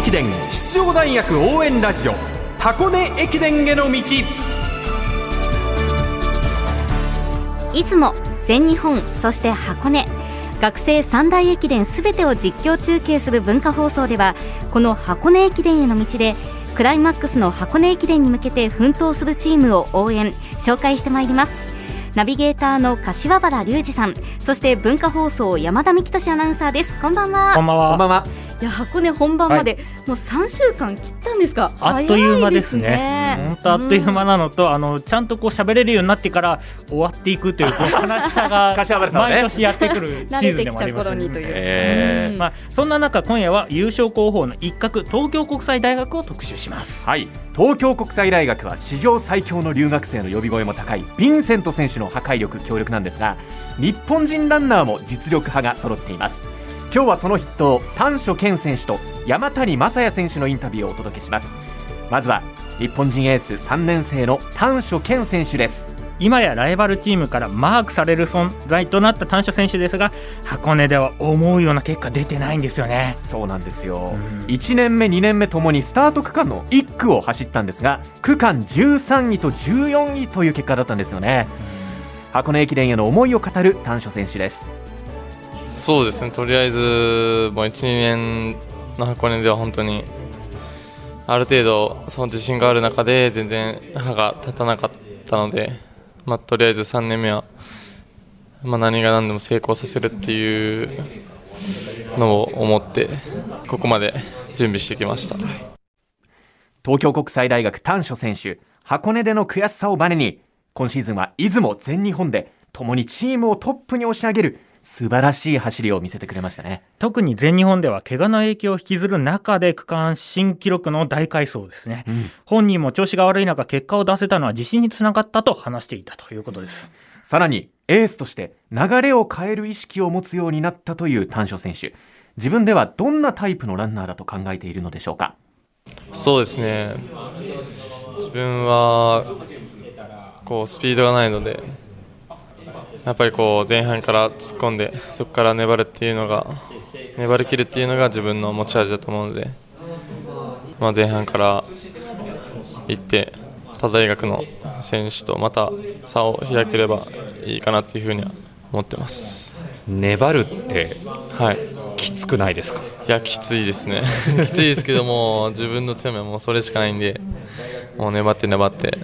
駅伝出場大学応援ラジオ箱根駅伝への道。出雲全日本そして箱根。学生三大駅伝すべてを実況中継する文化放送ではこの箱根駅伝への道でクライマックスの箱根駅伝に向けて奮闘するチームを応援紹介してまいります。ナビゲーターの柏原隆二さんそして文化放送山田美希俊アナウンサーです。こんばんは。こんばんは。こんばんはいや箱根本番まで、もう3週間切ったんですか。あっという間ですね。本当あっという間なのと、あのちゃんとこう喋れるようになってから終わっていくというこの悲 しさが毎年やってくるシーズンでもありますまあ、そんな中今夜は優勝候補の一角東京国際大学を特集します。はい。東京国際大学は史上最強の留学生の呼び声も高いヴィンセント選手の破壊力強力なんですが日本人ランナーも実力派が揃っています今日はその筆頭丹所健選手と山谷正也選手のインタビューをお届けします。まずは日本人エース3年生の丹所健選手です。今やライバルチームからマークされる存在となった丹所選手ですが箱根では思うような結果出てないんですよね。そうなんですよ、うん。1年目2年目ともにスタート区間の1区を走ったんですが区間13位と14位という結果だったんですよね。箱根駅伝への思いを語る丹所選手ですそうですね、とりあえず、もう1、2年の箱根では本当に、ある程度、その自信がある中で、全然歯が立たなかったので、まあ、とりあえず3年目は、まあ、何が何でも成功させるっていうのを思って、ここまで準備してきました。東京国際大学丹所選手箱根での悔しさをバネに今シーズンは出雲全日本で共にチームをトップに押し上げる素晴らしい走りを見せてくれましたね。特に全日本では怪我の影響を引きずる中で区間新記録の大回走ですね、ん。本人も調子が悪い中結果を出せたのは自信につながったと話していたということです。さらにエースとして流れを変える意識を持つようになったという丹所選手。自分ではどんなタイプのランナーだと考えているのでしょうか？そうですね。自分はこうスピードがないのでやっぱりこう前半から突っ込んでそこから粘るっていうのが粘りきるっていうのが自分の持ち味だと思うので、まあ、前半から行って他大学の選手とまた差を開ければいいかなっていうふうには思ってます。粘るってはい。きつくないですか？いやきついですね。きついですけども自分の強みはもうそれしかないんでもう粘って粘って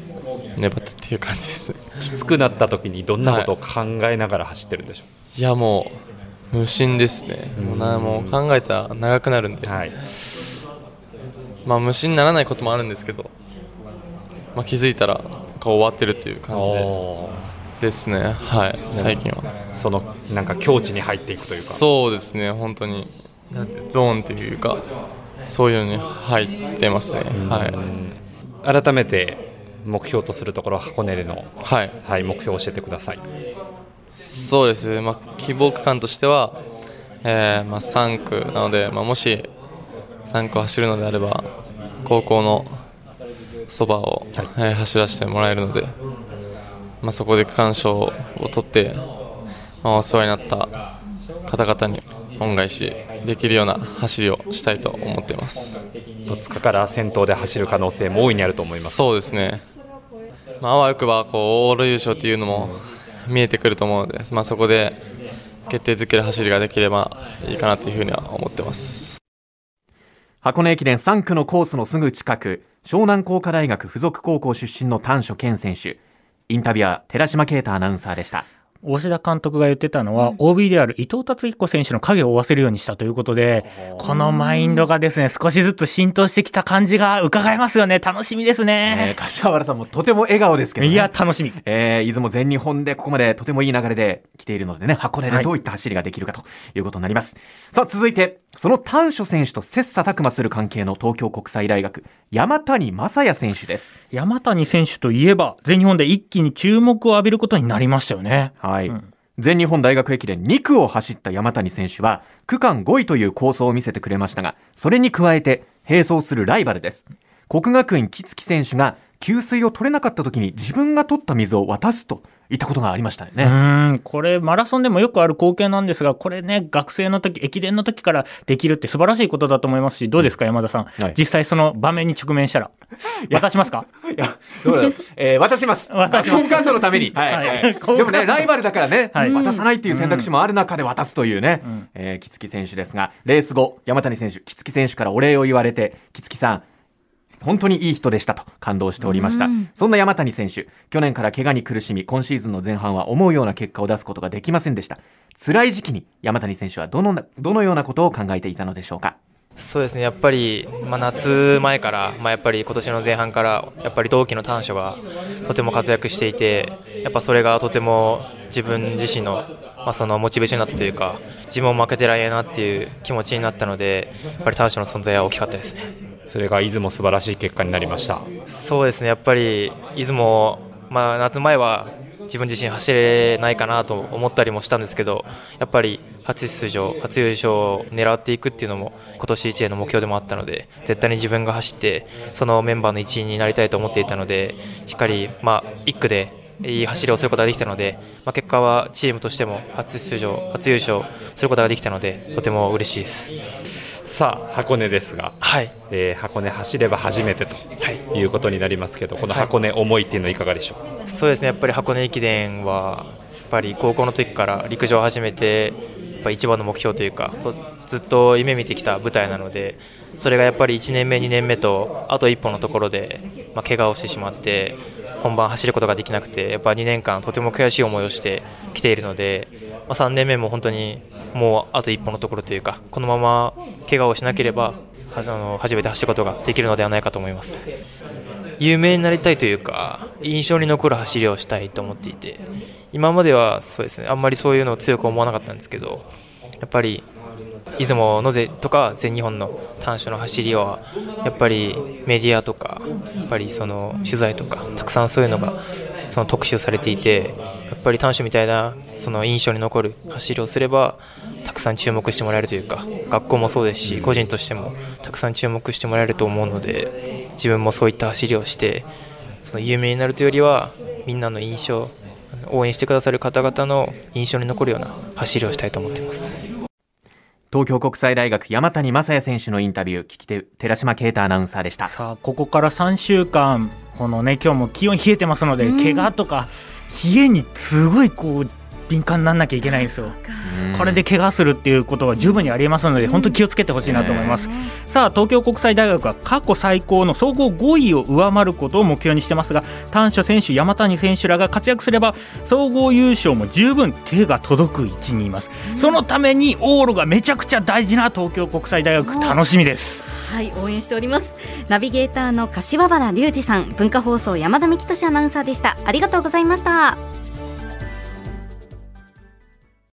粘ってっていう感じです。ねきつくなった時にどんなことを考えながら走ってるんでしょいやもう無心ですね。もうなもう考えたら長くなるんで、うはい。まあ無心にならないこともあるんですけど、まあ、気づいたらこう終わってるっていう感じで。おですね。はい。最近は。ーそのなんか境地に入っていくというか。そうですね。本当に。なんてゾーンっていうかそういうのに入ってますね。はい。改めて目標とするところ箱根での、はい。はい、目標を教えてください。そうです。ね、まあ、希望区間としては、えーまあ、3区なので、まあ、もし3区を走るのであれば高校のそばを、えー走らせてもらえるので、まあ、そこで区間賞を取って、まあ、お世話になった方々に恩返しできるような走りをしたいと思っています。戸塚から先頭で走る可能性も大いにあると思います。そうですね、まあ、あわよくばこうオール優勝というのも見えてくると思うので、まあ、そこで決定づける走りができればいいかなというふうには思ってます。箱根駅伝3区のコースのすぐ近く湘南工科大学附属高校出身の丹所健選手。インタビュアー寺島啓太アナウンサーでした大志田監督が言ってたのは、OB である伊藤達彦選手の影を追わせるようにしたということで、このマインドがですね、少しずつ浸透してきた感じが伺えますよね。楽しみですえーね。柏原さんもとても笑顔ですけど、ね、いや、楽しみ。えー、出雲全日本でここまでとてもいい流れで来ているのでね、箱根ではいどういった走りができるかということになります。さあ、続いて、その丹所選手と切磋琢磨する関係の東京国際大学、山谷正也選手です。山谷選手といえば、全日本で一気に注目を浴びることになりましたよね。はい。うん全日本大学駅伝2区を走った山谷選手は、区間5位という構想を見せてくれましたが、それに加えて、並走するライバルです。国学院木月選手が給水を取れなかった時に自分が取った水を渡すといったことがありましたよね。うん。これマラソンでもよくある光景なんですがこれね学生の時駅伝の時からできるって素晴らしいことだと思いますしどうですか山田さん、はい。実際その場面に直面したら。渡しますか？いや、どうだろう。えー渡します。渡します。好感度のために。はい。はい。はいでもね、ライバルだからね、はい。渡さないっていう選択肢もある中で渡すというね、えー木月選手ですが、レース後、山谷選手、木月選手からお礼を言われて、木月さん、本当にいい人でしたと感動しておりました、うん。そんな山谷選手去年から怪我に苦しみ今シーズンの前半は思うような結果を出すことができませんでした。辛い時期に山谷選手はどのなどのようなことを考えていたのでしょうか？そうですね。やっぱり、まあ、夏前から、まあ、やっぱり今年の前半からやっぱり同期の短所がとても活躍していてやっぱそれがとても自分自身の,、まあそのモチベーションになったというか自分も負けてられないなっていう気持ちになったのでやっぱり短所の存在は大きかったですね。それが出雲素晴らしい結果になりましたそうですねやっぱり出雲、まあ、夏前は自分自身走れないかなと思ったりもしたんですけどやっぱり初出場初優勝を狙っていくっていうのも今年1年の目標でもあったので絶対に自分が走ってそのメンバーの一員になりたいと思っていたのでしっかり、まあ、1区でいい走りをすることができたので、まあ、結果はチームとしても初出場初優勝することができたのでとても嬉しいです。さあ箱根ですが、はい、えー箱根走れば初めてとはい。いうことになりますけどこの箱根思いっていうのはいかがでしょう、そうですね。やっぱり箱根駅伝はやっぱり高校の時から陸上を始めてやっぱ一番の目標というかとずっと夢見てきた舞台なのでそれがやっぱり1年目2年目とあと一歩のところで、まあ、怪我をしてしまって本番走ることができなくてやっぱ2年間とても悔しい思いをしてきているので、まあ、3年目も本当にもうあと一歩のところというかこのまま怪我をしなければはあの初めて走ることができるのではないかと思います。有名になりたいというか印象に残る走りをしたいと思っていて今まではそうですねあんまりそういうのを強く思わなかったんですけどやっぱり出雲のぜとか全日本の短所の走りはやっぱりメディアとかやっぱりその取材とかたくさんそういうのがその特集されていてやっぱり短所みたいなその印象に残る走りをすればたくさん注目してもらえるというか学校もそうですし個人としてもたくさん注目してもらえると思うので自分もそういった走りをしてその有名になるというよりはみんなの印象応援してくださる方々の印象に残るような走りをしたいと思っています。東京国際大学山谷正也選手のインタビュー聞き手寺島啓太アナウンサーでした。さあここから3週間このね今日も気温冷えてますので、怪我とか冷えにすごいこう敏感にならなきゃいけないんですよ。これで怪我するっていうことは十分にありえますので、本当に気をつけてほしいなと思います。さあ東京国際大学は過去最高の総合5位を上回ることを目標にしてますが短所選手山谷選手らが活躍すれば総合優勝も十分手が届く位置にいます、そのために往路がめちゃくちゃ大事な東京国際大学楽しみです。はい応援しております。ナビゲーターの柏原隆二さん文化放送山田美希俊アナウンサーでした。ありがとうございました